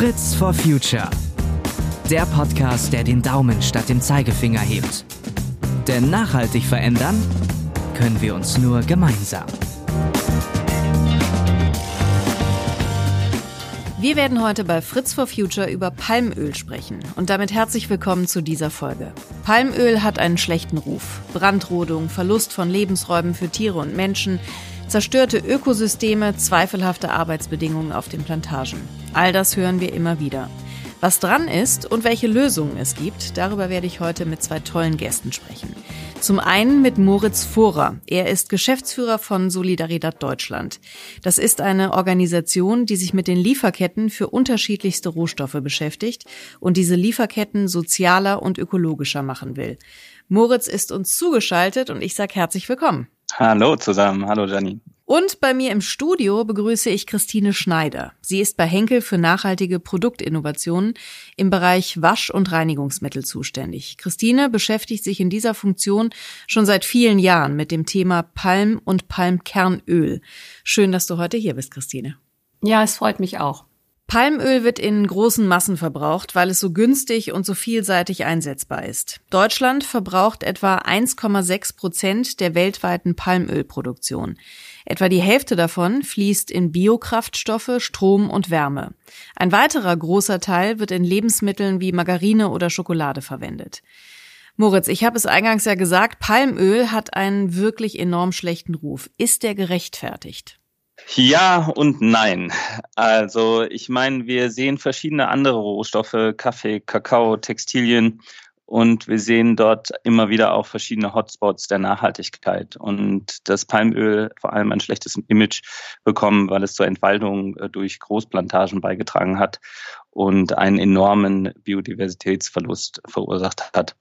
Fritz for Future. Der Podcast, der den Daumen statt dem Zeigefinger hebt. Denn nachhaltig verändern können wir uns nur gemeinsam. Wir werden heute bei Fritz for Future über Palmöl sprechen und damit herzlich willkommen zu dieser Folge. Palmöl hat einen schlechten Ruf. Brandrodung, Verlust von Lebensräumen für Tiere und Menschen, zerstörte Ökosysteme, zweifelhafte Arbeitsbedingungen auf den Plantagen. All das hören wir immer wieder. Was dran ist und welche Lösungen es gibt, darüber werde ich heute mit zwei tollen Gästen sprechen. Zum einen mit Moritz Vorer. Er ist Geschäftsführer von Solidaridad Deutschland. Das ist eine Organisation, die sich mit den Lieferketten für unterschiedlichste Rohstoffe beschäftigt und diese Lieferketten sozialer und ökologischer machen will. Moritz ist uns zugeschaltet und ich sage herzlich willkommen. Hallo zusammen, hallo Janine. Und bei mir im Studio begrüße ich Christine Schneider. Sie ist bei Henkel für nachhaltige Produktinnovationen im Bereich Wasch- und Reinigungsmittel zuständig. Christine beschäftigt sich in dieser Funktion schon seit vielen Jahren mit dem Thema Palm- und Palmkernöl. Schön, dass du heute hier bist, Christine. Ja, es freut mich auch. Palmöl wird in großen Massen verbraucht, weil es so günstig und so vielseitig einsetzbar ist. Deutschland verbraucht etwa 1,6 Prozent der weltweiten Palmölproduktion. Etwa die Hälfte davon fließt in Biokraftstoffe, Strom und Wärme. Ein weiterer großer Teil wird in Lebensmitteln wie Margarine oder Schokolade verwendet. Moritz, ich habe es eingangs ja gesagt, Palmöl hat einen wirklich enorm schlechten Ruf. Ist der gerechtfertigt? Ja und nein. Also ich meine, wir sehen verschiedene andere Rohstoffe, Kaffee, Kakao, Textilien und wir sehen dort immer wieder auch verschiedene Hotspots der Nachhaltigkeit. Und das Palmöl vor allem ein schlechtes Image bekommen, weil es zur Entwaldung äh, durch Großplantagen beigetragen hat und einen enormen Biodiversitätsverlust verursacht hat.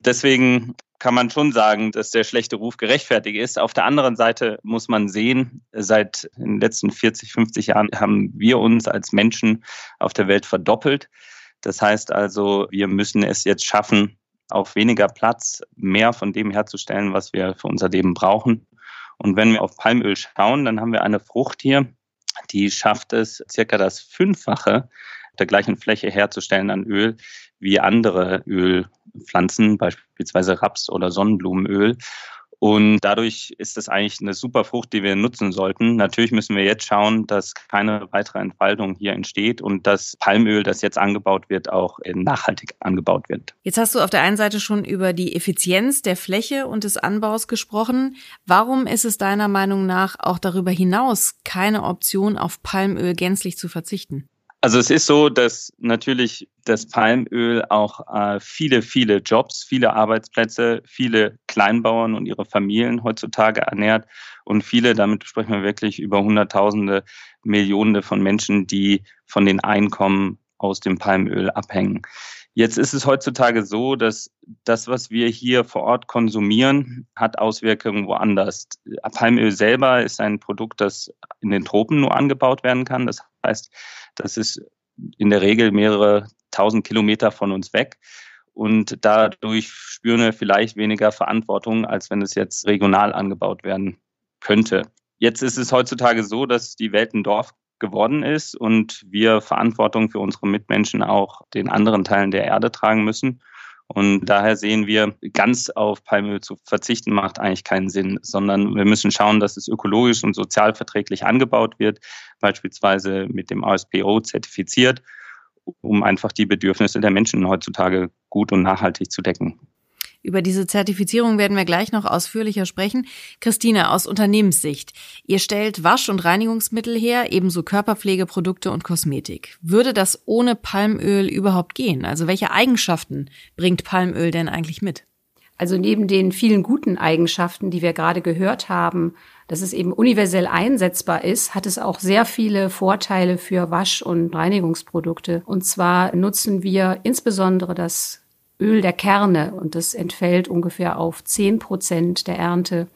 Deswegen kann man schon sagen, dass der schlechte Ruf gerechtfertigt ist. Auf der anderen Seite muss man sehen, seit den letzten 40, 50 Jahren haben wir uns als Menschen auf der Welt verdoppelt. Das heißt also, wir müssen es jetzt schaffen, auf weniger Platz mehr von dem herzustellen, was wir für unser Leben brauchen. Und wenn wir auf Palmöl schauen, dann haben wir eine Frucht hier, die schafft es, circa das Fünffache der gleichen Fläche herzustellen an Öl wie andere Ölpflanzen, beispielsweise Raps oder Sonnenblumenöl. Und dadurch ist das eigentlich eine super Frucht, die wir nutzen sollten. Natürlich müssen wir jetzt schauen, dass keine weitere Entfaltung hier entsteht und dass Palmöl, das jetzt angebaut wird, auch nachhaltig angebaut wird. Jetzt hast du auf der einen Seite schon über die Effizienz der Fläche und des Anbaus gesprochen. Warum ist es deiner Meinung nach auch darüber hinaus keine Option, auf Palmöl gänzlich zu verzichten? Also es ist so, dass natürlich das Palmöl auch äh, viele, viele Jobs, viele Arbeitsplätze, viele Kleinbauern und ihre Familien heutzutage ernährt und viele, damit sprechen wir wirklich über Hunderttausende, Millionen von Menschen, die von den Einkommen aus dem Palmöl abhängen. Jetzt ist es heutzutage so, dass das, was wir hier vor Ort konsumieren, hat Auswirkungen woanders. Palmöl selber ist ein Produkt, das in den Tropen nur angebaut werden kann. Das heißt, das ist in der Regel mehrere tausend Kilometer von uns weg. Und dadurch spüren wir vielleicht weniger Verantwortung, als wenn es jetzt regional angebaut werden könnte. Jetzt ist es heutzutage so, dass die Welt ein Dorf geworden ist und wir Verantwortung für unsere Mitmenschen auch den anderen Teilen der Erde tragen müssen. Und daher sehen wir, ganz auf Palmöl zu verzichten, macht eigentlich keinen Sinn, sondern wir müssen schauen, dass es ökologisch und sozialverträglich angebaut wird, beispielsweise mit dem ASPO zertifiziert, um einfach die Bedürfnisse der Menschen heutzutage gut und nachhaltig zu decken. Über diese Zertifizierung werden wir gleich noch ausführlicher sprechen. Christine, aus Unternehmenssicht. Ihr stellt Wasch- und Reinigungsmittel her, ebenso Körperpflegeprodukte und Kosmetik. Würde das ohne Palmöl überhaupt gehen? Also welche Eigenschaften bringt Palmöl denn eigentlich mit? Also neben den vielen guten Eigenschaften, die wir gerade gehört haben, dass es eben universell einsetzbar ist, hat es auch sehr viele Vorteile für Wasch- und Reinigungsprodukte. Und zwar nutzen wir insbesondere das Öl der Kerne und das entfällt ungefähr auf zehn Prozent der Ernte.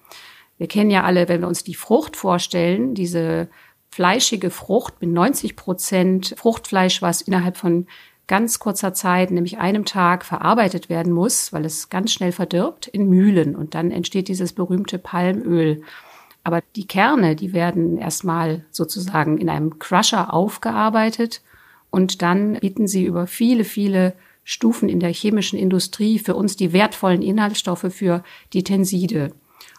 Wir kennen ja alle, wenn wir uns die Frucht vorstellen, diese fleischige Frucht mit 90 Prozent Fruchtfleisch, was innerhalb von ganz kurzer Zeit, nämlich einem Tag, verarbeitet werden muss, weil es ganz schnell verdirbt in Mühlen und dann entsteht dieses berühmte Palmöl. Aber die Kerne, die werden erstmal sozusagen in einem Crusher aufgearbeitet Und dann bieten sie über viele, viele Stufen in der chemischen Industrie für uns die wertvollen Inhaltsstoffe für die Tenside.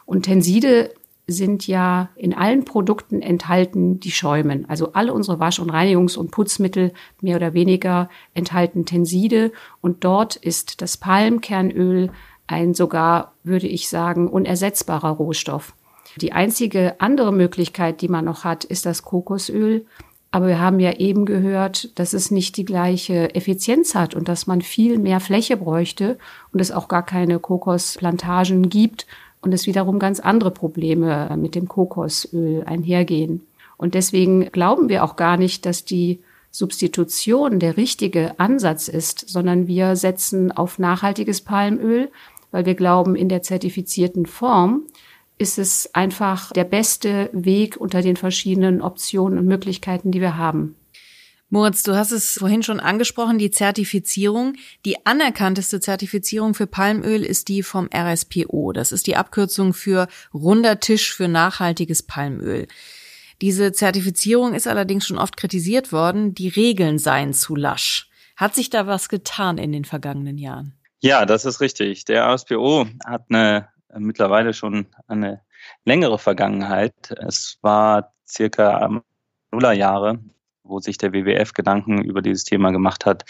Und Tenside sind ja in allen Produkten enthalten, die schäumen. Also alle unsere Wasch- und Reinigungs- und Putzmittel mehr oder weniger enthalten Tenside. Und dort ist das Palmkernöl ein sogar, würde ich sagen, unersetzbarer Rohstoff. Die einzige andere Möglichkeit, die man noch hat, ist das Kokosöl. Aber wir haben ja eben gehört, dass es nicht die gleiche Effizienz hat und dass man viel mehr Fläche bräuchte und es auch gar keine Kokosplantagen gibt und es wiederum ganz andere Probleme mit dem Kokosöl einhergehen. Und deswegen glauben wir auch gar nicht, dass die Substitution der richtige Ansatz ist, sondern wir setzen auf nachhaltiges Palmöl, weil wir glauben, in der zertifizierten Form ist es einfach der beste Weg unter den verschiedenen Optionen und Möglichkeiten, die wir haben. Moritz, du hast es vorhin schon angesprochen, die Zertifizierung. Die anerkannteste Zertifizierung für Palmöl ist die vom RSPO. Das ist die Abkürzung für runder Tisch für nachhaltiges Palmöl. Diese Zertifizierung ist allerdings schon oft kritisiert worden, die Regeln seien zu lasch. Hat sich da was getan in den vergangenen Jahren? Ja, das ist richtig. Der RSPO hat eine mittlerweile schon eine längere Vergangenheit. Es war circa Nullerjahre, wo sich der WWF Gedanken über dieses Thema gemacht hat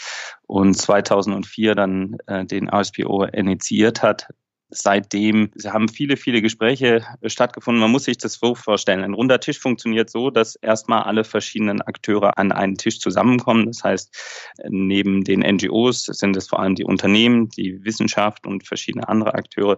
und 2004 dann äh, den RSPO initiiert hat. Seitdem haben viele, viele Gespräche stattgefunden. Man muss sich das so vorstellen. Ein runder Tisch funktioniert so, dass erstmal alle verschiedenen Akteure an einen Tisch zusammenkommen. Das heißt, neben den NGOs sind es vor allem die Unternehmen, die Wissenschaft und verschiedene andere Akteure.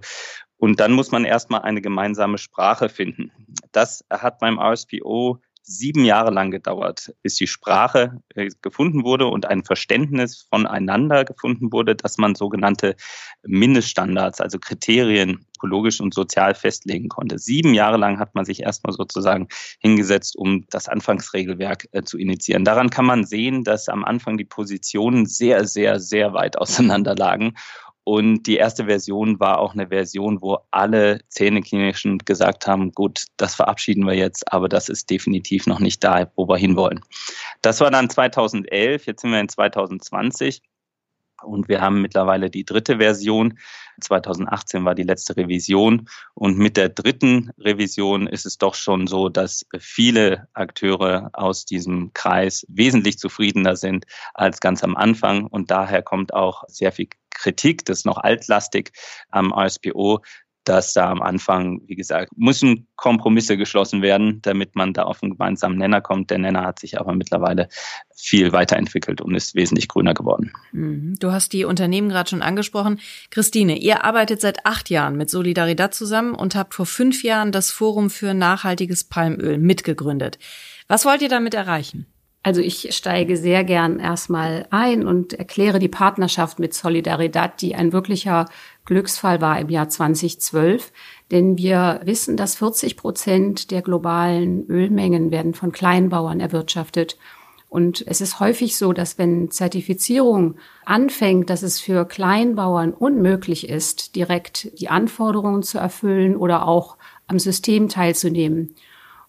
Und dann muss man erstmal eine gemeinsame Sprache finden. Das hat beim RSPO sieben Jahre lang gedauert, bis die Sprache äh, gefunden wurde und ein Verständnis voneinander gefunden wurde, dass man sogenannte Mindeststandards, also Kriterien ökologisch und sozial festlegen konnte. Sieben Jahre lang hat man sich erstmal sozusagen hingesetzt, um das Anfangsregelwerk äh, zu initiieren. Daran kann man sehen, dass am Anfang die Positionen sehr, sehr, sehr weit auseinander lagen und die erste Version war auch eine Version, wo alle Zähneklinischen gesagt haben, gut, das verabschieden wir jetzt, aber das ist definitiv noch nicht da, wo wir hinwollen. Das war dann 2011, jetzt sind wir in 2020 und wir haben mittlerweile die dritte Version. 2018 war die letzte Revision. Und mit der dritten Revision ist es doch schon so, dass viele Akteure aus diesem Kreis wesentlich zufriedener sind als ganz am Anfang. Und daher kommt auch sehr viel Kritik, das ist noch altlastig am RSPO, dass da am Anfang, wie gesagt, müssen Kompromisse geschlossen werden, damit man da auf einen gemeinsamen Nenner kommt. Der Nenner hat sich aber mittlerweile viel weiterentwickelt und ist wesentlich grüner geworden. Mhm. Du hast die Unternehmen gerade schon angesprochen. Christine, ihr arbeitet seit acht Jahren mit Solidaridad zusammen und habt vor fünf Jahren das Forum für nachhaltiges Palmöl mitgegründet. Was wollt ihr damit erreichen? Also ich steige sehr gern erstmal ein und erkläre die Partnerschaft mit Solidaridad, die ein wirklicher Glücksfall war im Jahr 2012. Denn wir wissen, dass 40 Prozent der globalen Ölmengen werden von Kleinbauern erwirtschaftet. Und es ist häufig so, dass wenn Zertifizierung anfängt, dass es für Kleinbauern unmöglich ist, direkt die Anforderungen zu erfüllen oder auch am System teilzunehmen.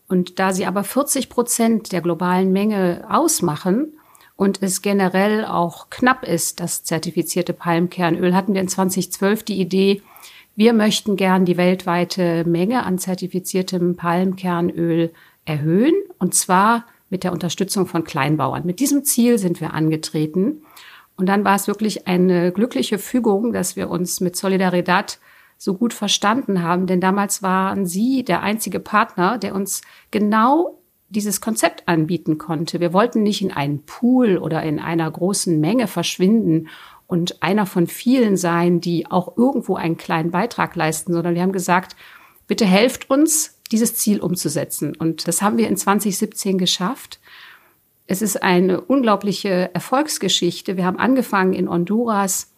Und da sie aber 40 Prozent der globalen Menge ausmachen und es generell auch knapp ist, das zertifizierte Palmkernöl, hatten wir in 2012 die Idee, wir möchten gern die weltweite Menge an zertifiziertem Palmkernöl erhöhen und zwar mit der Unterstützung von Kleinbauern. Mit diesem Ziel sind wir angetreten. Und dann war es wirklich eine glückliche Fügung, dass wir uns mit Solidaridad so gut verstanden haben, denn damals waren Sie der einzige Partner, der uns genau dieses Konzept anbieten konnte. Wir wollten nicht in einen Pool oder in einer großen Menge verschwinden und einer von vielen sein, die auch irgendwo einen kleinen Beitrag leisten, sondern wir haben gesagt, bitte helft uns, dieses Ziel umzusetzen. Und das haben wir in 2017 geschafft. Es ist eine unglaubliche Erfolgsgeschichte. Wir haben angefangen in Honduras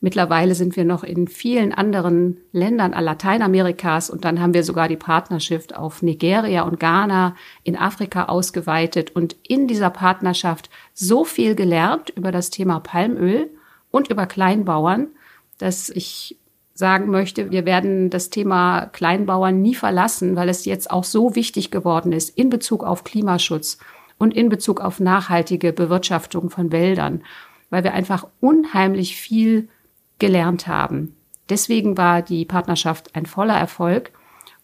Mittlerweile sind wir noch in vielen anderen Ländern Lateinamerikas und dann haben wir sogar die Partnerschaft auf Nigeria und Ghana in Afrika ausgeweitet und in dieser Partnerschaft so viel gelernt über das Thema Palmöl und über Kleinbauern, dass ich sagen möchte, wir werden das Thema Kleinbauern nie verlassen, weil es jetzt auch so wichtig geworden ist in Bezug auf Klimaschutz und in Bezug auf nachhaltige Bewirtschaftung von Wäldern, weil wir einfach unheimlich viel gelernt haben. Deswegen war die Partnerschaft ein voller Erfolg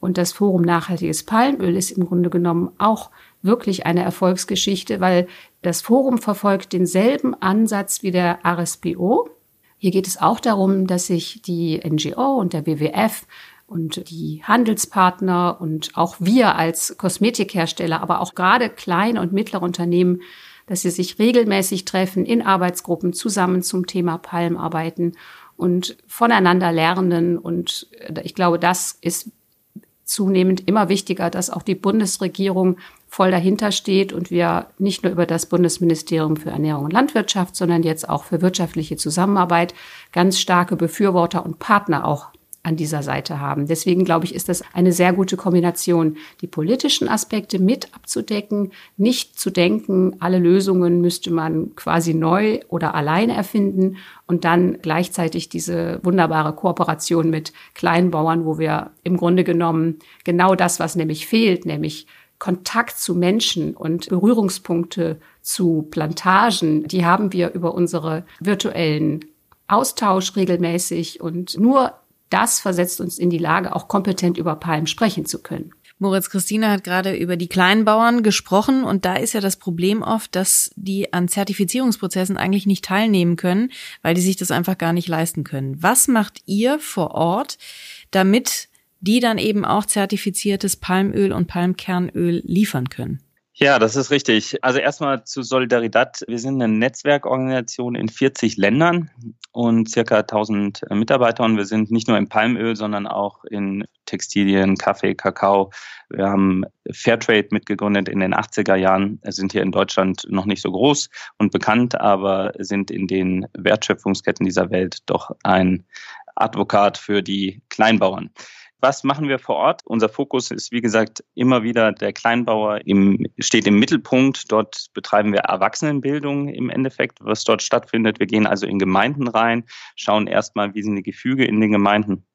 und das Forum Nachhaltiges Palmöl ist im Grunde genommen auch wirklich eine Erfolgsgeschichte, weil das Forum verfolgt denselben Ansatz wie der RSPO. Hier geht es auch darum, dass sich die NGO und der WWF und die Handelspartner und auch wir als Kosmetikhersteller, aber auch gerade kleine und mittlere Unternehmen, dass sie sich regelmäßig treffen in Arbeitsgruppen zusammen zum Thema Palm arbeiten und voneinander lernen. Und ich glaube, das ist zunehmend immer wichtiger, dass auch die Bundesregierung voll dahinter steht und wir nicht nur über das Bundesministerium für Ernährung und Landwirtschaft, sondern jetzt auch für wirtschaftliche Zusammenarbeit ganz starke Befürworter und Partner auch an dieser Seite haben. Deswegen glaube ich, ist das eine sehr gute Kombination, die politischen Aspekte mit abzudecken, nicht zu denken, alle Lösungen müsste man quasi neu oder alleine erfinden und dann gleichzeitig diese wunderbare Kooperation mit Kleinbauern, wo wir im Grunde genommen genau das, was nämlich fehlt, nämlich Kontakt zu Menschen und Berührungspunkte zu Plantagen, die haben wir über unsere virtuellen Austausch regelmäßig und nur das versetzt uns in die Lage, auch kompetent über Palm sprechen zu können. Moritz Christina hat gerade über die Kleinbauern gesprochen und da ist ja das Problem oft, dass die an Zertifizierungsprozessen eigentlich nicht teilnehmen können, weil die sich das einfach gar nicht leisten können. Was macht ihr vor Ort, damit die dann eben auch zertifiziertes Palmöl und Palmkernöl liefern können? Ja, das ist richtig. Also erstmal zu Solidaridad. Wir sind eine Netzwerkorganisation in 40 Ländern und circa 1000 Mitarbeiter und wir sind nicht nur im Palmöl, sondern auch in Textilien, Kaffee, Kakao. Wir haben Fairtrade mitgegründet in den 80er Jahren, sind hier in Deutschland noch nicht so groß und bekannt, aber sind in den Wertschöpfungsketten dieser Welt doch ein Advokat für die Kleinbauern. Was machen wir vor Ort? Unser Fokus ist, wie gesagt, immer wieder der Kleinbauer im, steht im Mittelpunkt. Dort betreiben wir Erwachsenenbildung im Endeffekt, was dort stattfindet. Wir gehen also in Gemeinden rein, schauen erstmal, wie sind die Gefüge in den Gemeinden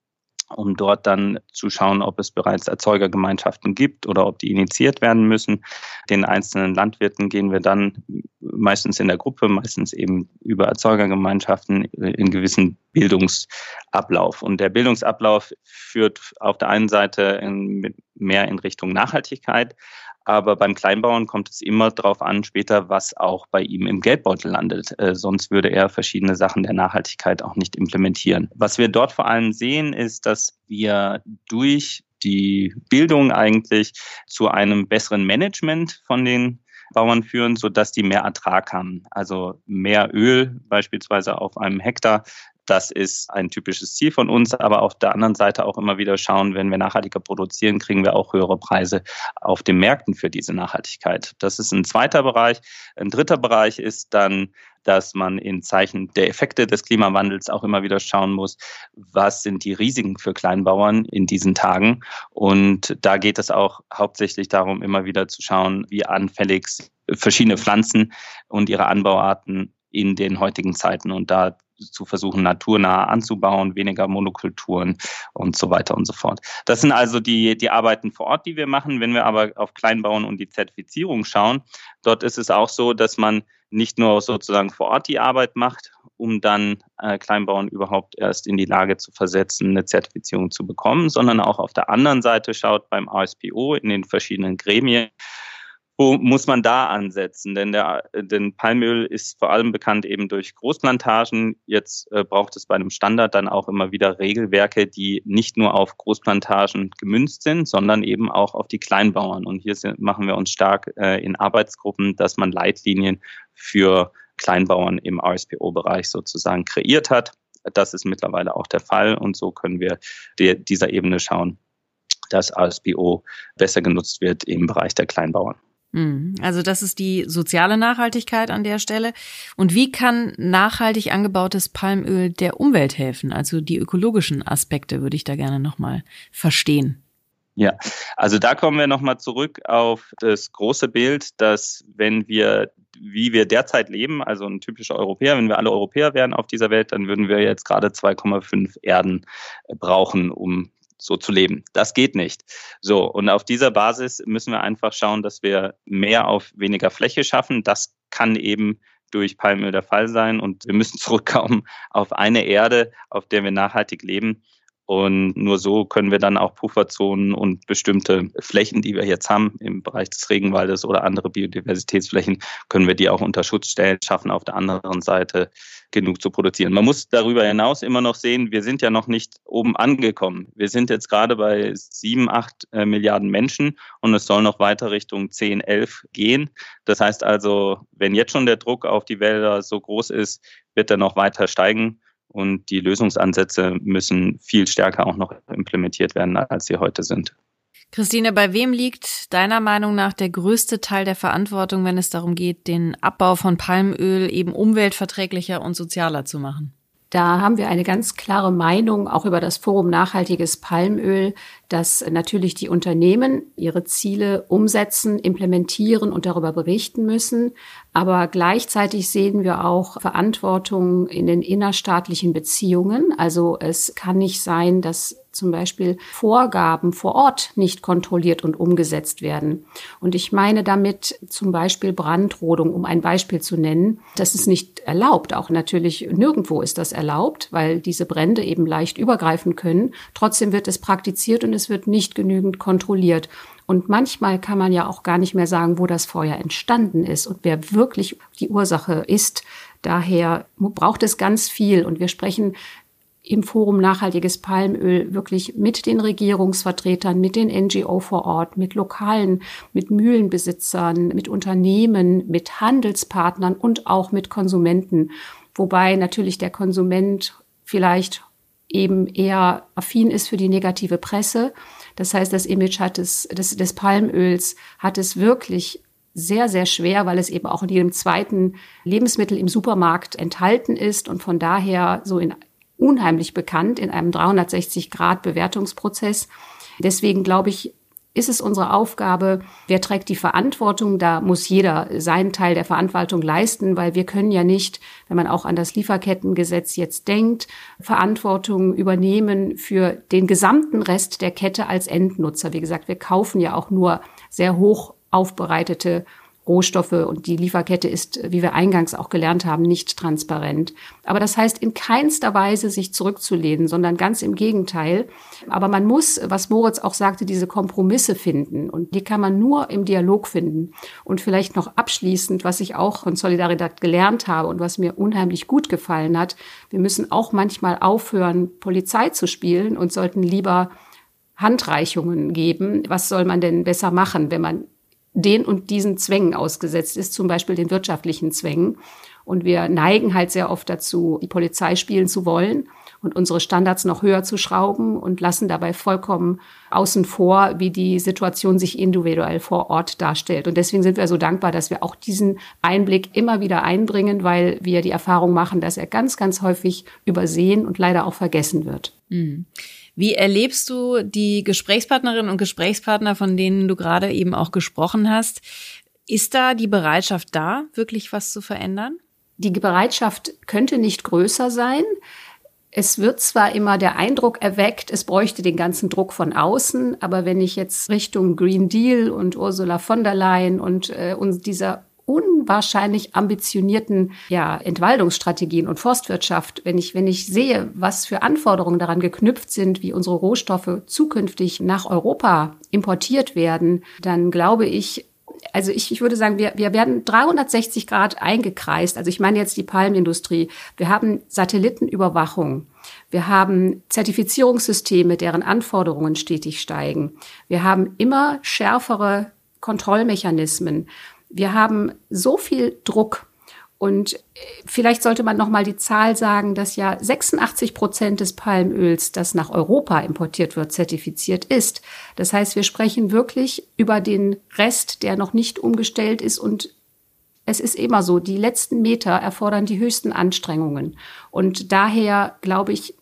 um dort dann zu schauen, ob es bereits Erzeugergemeinschaften gibt oder ob die initiiert werden müssen. Den einzelnen Landwirten gehen wir dann meistens in der Gruppe, meistens eben über Erzeugergemeinschaften in gewissen Bildungsablauf. Und der Bildungsablauf führt auf der einen Seite in, mehr in Richtung Nachhaltigkeit, aber beim Kleinbauern kommt es immer darauf an, später, was auch bei ihm im Geldbeutel landet. Äh, sonst würde er verschiedene Sachen der Nachhaltigkeit auch nicht implementieren. Was wir dort vor allem sehen, ist, dass wir durch die Bildung eigentlich zu einem besseren Management von den Bauern führen, sodass die mehr Ertrag haben. Also mehr Öl beispielsweise auf einem Hektar das ist ein typisches Ziel von uns, aber auf der anderen Seite auch immer wieder schauen, wenn wir nachhaltiger produzieren, kriegen wir auch höhere Preise auf den Märkten für diese Nachhaltigkeit. Das ist ein zweiter Bereich. Ein dritter Bereich ist dann dass man in Zeichen der Effekte des Klimawandels auch immer wieder schauen muss, was sind die Risiken für Kleinbauern in diesen Tagen. Und da geht es auch hauptsächlich darum, immer wieder zu schauen, wie anfällig verschiedene Pflanzen und ihre Anbauarten in den heutigen Zeiten und da zu versuchen, naturnah anzubauen, weniger Monokulturen und so weiter und so fort. Das sind also die, die Arbeiten vor Ort, die wir machen. Wenn wir aber auf Kleinbauen und die Zertifizierung schauen, dort ist es auch so, dass man nicht nur sozusagen vor Ort die Arbeit macht, um dann äh, Kleinbauern überhaupt erst in die Lage zu versetzen, eine Zertifizierung zu bekommen, sondern auch auf der anderen Seite schaut beim ASPO in den verschiedenen Gremien, muss man da ansetzen? Denn, der, denn Palmöl ist vor allem bekannt eben durch Großplantagen. Jetzt äh, braucht es bei einem Standard dann auch immer wieder Regelwerke, die nicht nur auf Großplantagen gemünzt sind, sondern eben auch auf die Kleinbauern. Und hier sind, machen wir uns stark äh, in Arbeitsgruppen, dass man Leitlinien für Kleinbauern im RSPO-Bereich sozusagen kreiert hat. Das ist mittlerweile auch der Fall und so können wir der, dieser Ebene schauen, dass RSPO besser genutzt wird im Bereich der Kleinbauern. Mhm. Also das ist die soziale Nachhaltigkeit an der Stelle. Und wie kann nachhaltig angebautes Palmöl der Umwelt helfen? Also die ökologischen Aspekte würde ich da gerne nochmal verstehen. Ja, also da kommen wir nochmal zurück auf das große Bild, dass wenn wir, wie wir derzeit leben, also ein typischer Europäer, wenn wir alle Europäer wären auf dieser Welt, dann würden wir jetzt gerade 2,5 Erden brauchen, um so zu leben. Das geht nicht. So, und auf dieser Basis müssen wir einfach schauen, dass wir mehr auf weniger Fläche schaffen. Das kann eben durch Palmöl der Fall sein. Und wir müssen zurückkommen auf eine Erde, auf der wir nachhaltig leben. Und nur so können wir dann auch Pufferzonen und bestimmte Flächen, die wir jetzt haben im Bereich des Regenwaldes oder andere Biodiversitätsflächen, können wir die auch unter Schutz stellen, schaffen auf der anderen Seite genug zu produzieren. Man muss darüber hinaus immer noch sehen, wir sind ja noch nicht oben angekommen. Wir sind jetzt gerade bei sieben, acht äh, Milliarden Menschen und es soll noch weiter Richtung zehn, elf gehen. Das heißt also, wenn jetzt schon der Druck auf die Wälder so groß ist, wird er noch weiter steigen und die Lösungsansätze müssen viel stärker auch noch implementiert werden, als sie heute sind. Christine, bei wem liegt deiner Meinung nach der größte Teil der Verantwortung, wenn es darum geht, den Abbau von Palmöl eben umweltverträglicher und sozialer zu machen? Da haben wir eine ganz klare Meinung auch über das Forum Nachhaltiges Palmöl, dass natürlich die Unternehmen ihre Ziele umsetzen, implementieren und darüber berichten müssen. Aber gleichzeitig sehen wir auch Verantwortung in den innerstaatlichen Beziehungen. Also es kann nicht sein, dass zum Beispiel Vorgaben vor Ort nicht kontrolliert und umgesetzt werden. Und ich meine damit zum Beispiel Brandrodung, um ein Beispiel zu nennen. Das ist nicht erlaubt. Auch natürlich nirgendwo ist das erlaubt, weil diese Brände eben leicht übergreifen können. Trotzdem wird es praktiziert und es wird nicht genügend kontrolliert. Und manchmal kann man ja auch gar nicht mehr sagen, wo das Feuer entstanden ist und wer wirklich die Ursache ist. Daher braucht es ganz viel. Und wir sprechen im Forum Nachhaltiges Palmöl wirklich mit den Regierungsvertretern, mit den NGO vor Ort, mit Lokalen, mit Mühlenbesitzern, mit Unternehmen, mit Handelspartnern und auch mit Konsumenten. Wobei natürlich der Konsument vielleicht eben eher affin ist für die negative Presse. Das heißt, das Image hat es, des, des Palmöls hat es wirklich sehr, sehr schwer, weil es eben auch in jedem zweiten Lebensmittel im Supermarkt enthalten ist und von daher so in unheimlich bekannt in einem 360-Grad-Bewertungsprozess. Deswegen glaube ich, ist es unsere Aufgabe, wer trägt die Verantwortung? Da muss jeder seinen Teil der Verantwortung leisten, weil wir können ja nicht, wenn man auch an das Lieferkettengesetz jetzt denkt, Verantwortung übernehmen für den gesamten Rest der Kette als Endnutzer. Wie gesagt, wir kaufen ja auch nur sehr hoch aufbereitete Rohstoffe und die Lieferkette ist, wie wir eingangs auch gelernt haben, nicht transparent. Aber das heißt in keinster Weise sich zurückzulehnen, sondern ganz im Gegenteil. Aber man muss, was Moritz auch sagte, diese Kompromisse finden und die kann man nur im Dialog finden. Und vielleicht noch abschließend, was ich auch von Solidarität gelernt habe und was mir unheimlich gut gefallen hat, wir müssen auch manchmal aufhören, Polizei zu spielen und sollten lieber Handreichungen geben. Was soll man denn besser machen, wenn man den und diesen Zwängen ausgesetzt ist, zum Beispiel den wirtschaftlichen Zwängen. Und wir neigen halt sehr oft dazu, die Polizei spielen zu wollen und unsere Standards noch höher zu schrauben und lassen dabei vollkommen außen vor, wie die Situation sich individuell vor Ort darstellt. Und deswegen sind wir so dankbar, dass wir auch diesen Einblick immer wieder einbringen, weil wir die Erfahrung machen, dass er ganz, ganz häufig übersehen und leider auch vergessen wird. Mhm. Wie erlebst du die Gesprächspartnerinnen und Gesprächspartner, von denen du gerade eben auch gesprochen hast? Ist da die Bereitschaft da, wirklich was zu verändern? Die Bereitschaft könnte nicht größer sein. Es wird zwar immer der Eindruck erweckt, es bräuchte den ganzen Druck von außen, aber wenn ich jetzt Richtung Green Deal und Ursula von der Leyen und, äh, und dieser unwahrscheinlich ambitionierten ja, Entwaldungsstrategien und Forstwirtschaft, wenn ich, wenn ich sehe, was für Anforderungen daran geknüpft sind, wie unsere Rohstoffe zukünftig nach Europa importiert werden, dann glaube ich, also ich, ich würde sagen, wir, wir werden 360 Grad eingekreist. Also ich meine jetzt die Palmindustrie. Wir haben Satellitenüberwachung. Wir haben Zertifizierungssysteme, deren Anforderungen stetig steigen. Wir haben immer schärfere Kontrollmechanismen. Wir haben so viel Druck und äh, vielleicht sollte man noch mal die Zahl sagen, dass ja 86 Prozent des Palmöls, das nach Europa importiert wird, zertifiziert ist. Das heißt, wir sprechen wirklich über den Rest, der noch nicht umgestellt ist und es ist immer so, die letzten Meter erfordern die höchsten Anstrengungen. Und daher glaube ich,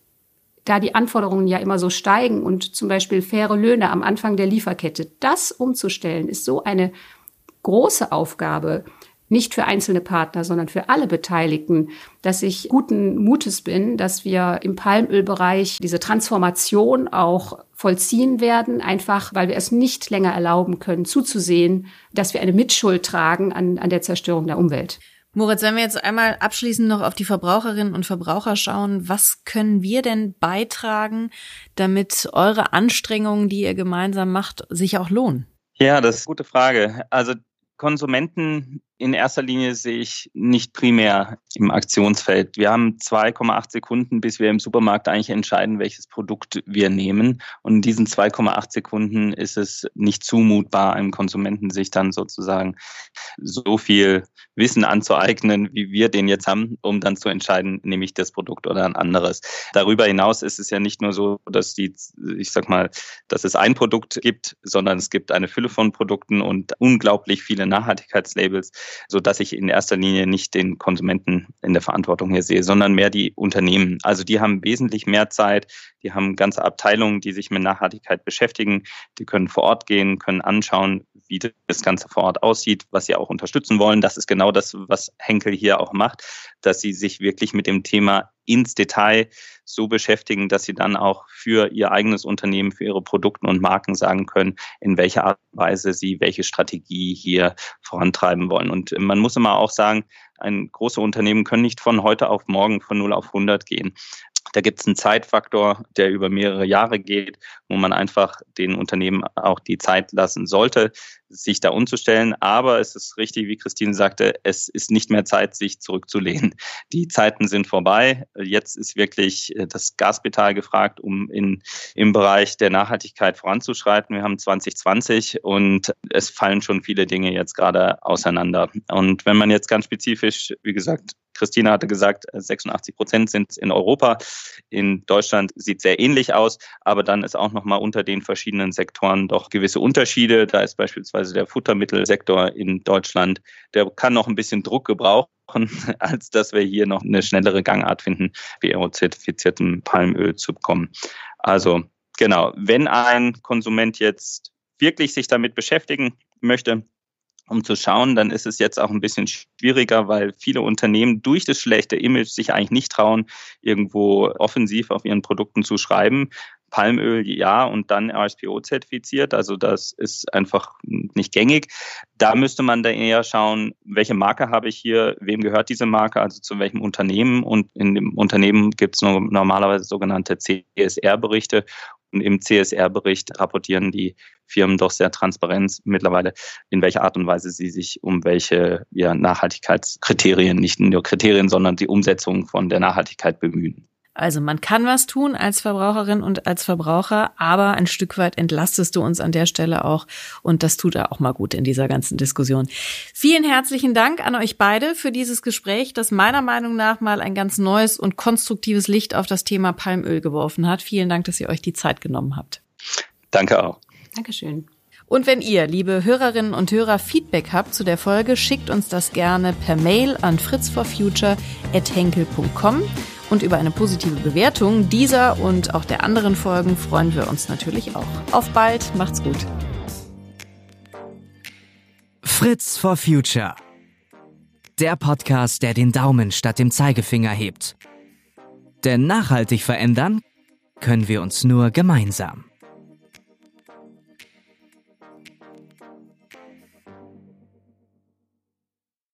da die Anforderungen ja immer so steigen und zum Beispiel faire Löhne am Anfang der Lieferkette, das umzustellen, ist so eine große Aufgabe. nicht für einzelne Partner, sondern für alle Beteiligten, dass ich guten Mutes bin, dass wir im Palmölbereich diese Transformation auch vollziehen werden, einfach weil wir es nicht länger erlauben können, zuzusehen, dass wir eine Mitschuld tragen an, an der Zerstörung der Umwelt. Moritz, wenn wir jetzt einmal abschließend noch auf die Verbraucherinnen und Verbraucher schauen, was können wir denn beitragen, damit eure Anstrengungen, die ihr gemeinsam macht, sich auch lohnen? Ja, das ist eine gute Frage. Also Konsumenten in erster Linie sehe ich nicht primär im Aktionsfeld. Wir haben 2,8 Sekunden, bis wir im Supermarkt eigentlich entscheiden, welches Produkt wir nehmen. Und in diesen 2,8 Sekunden ist es nicht zumutbar, einem Konsumenten sich dann sozusagen so viel Wissen anzueignen, wie wir den jetzt haben, um dann zu entscheiden, nehme ich das Produkt oder ein anderes. Darüber hinaus ist es ja nicht nur so, dass die, ich sag mal, dass es ein Produkt gibt, sondern es gibt eine Fülle von Produkten und unglaublich viele Nachhaltigkeitslabels so dass ich in erster Linie nicht den Konsumenten in der Verantwortung hier sehe, sondern mehr die Unternehmen. Also die haben wesentlich mehr Zeit, die haben ganze Abteilungen, die sich mit Nachhaltigkeit beschäftigen, die können vor Ort gehen, können anschauen, wie das Ganze vor Ort aussieht, was sie auch unterstützen wollen. Das ist genau das, was Henkel hier auch macht, dass sie sich wirklich mit dem Thema ins Detail so beschäftigen, dass sie dann auch für ihr eigenes Unternehmen, für ihre Produkte und Marken sagen können, in welcher Art und Weise sie welche Strategie hier vorantreiben wollen. Und man muss immer auch sagen, ein große Unternehmen können nicht von heute auf morgen von 0 auf 100 gehen. Da gibt es einen Zeitfaktor, der über mehrere Jahre geht, wo man einfach den Unternehmen auch die Zeit lassen sollte, sich da umzustellen. Aber es ist richtig, wie Christine sagte, es ist nicht mehr Zeit, sich zurückzulehnen. Die Zeiten sind vorbei. Jetzt ist wirklich äh, das Gaspedal gefragt, um in, im Bereich der Nachhaltigkeit voranzuschreiten. Wir haben 2020 und es fallen schon viele Dinge jetzt gerade auseinander. Und wenn man jetzt ganz spezifisch, wie gesagt, Christina hatte gesagt, 86 Prozent sind in Europa. In Deutschland sieht sehr ähnlich aus, aber dann ist auch nochmal unter den verschiedenen Sektoren doch gewisse Unterschiede. Da ist beispielsweise der Futtermittelsektor in Deutschland, der kann noch ein bisschen Druck gebrauchen als dass wir hier noch eine schnellere Gangart finden, BO-zertifiziertem Palmöl zu bekommen. Also genau, wenn ein Konsument jetzt wirklich sich damit beschäftigen möchte, um zu schauen, dann ist es jetzt auch ein bisschen schwieriger, weil viele Unternehmen durch das schlechte Image sich eigentlich nicht trauen, irgendwo offensiv auf ihren Produkten zu schreiben. Palmöl ja und dann RSPO zertifiziert. Also das ist einfach nicht gängig. Da müsste man dann eher schauen, welche Marke habe ich hier, wem gehört diese Marke, also zu welchem Unternehmen. Und in dem Unternehmen gibt es normalerweise sogenannte CSR-Berichte und im CSR-Bericht rapportieren die Firmen doch sehr transparent mittlerweile, in welcher Art und Weise sie sich um welche ja, Nachhaltigkeitskriterien, nicht nur Kriterien, sondern die Umsetzung von der Nachhaltigkeit bemühen. Also man kann was tun als Verbraucherin und als Verbraucher, aber ein Stück weit entlastest du uns an der Stelle auch und das tut er auch mal gut in dieser ganzen Diskussion. Vielen herzlichen Dank an euch beide für dieses Gespräch, das meiner Meinung nach mal ein ganz neues und konstruktives Licht auf das Thema Palmöl geworfen hat. Vielen Dank, dass ihr euch die Zeit genommen habt. Danke auch. Dankeschön. Und wenn ihr, liebe Hörerinnen und Hörer, Feedback habt zu der Folge, schickt uns das gerne per Mail an fritzforfuture.henkel.com. Und über eine positive Bewertung dieser und auch der anderen Folgen freuen wir uns natürlich auch. Auf bald, macht's gut. Fritz for Future. Der Podcast, der den Daumen statt dem Zeigefinger hebt. Denn nachhaltig verändern können wir uns nur gemeinsam.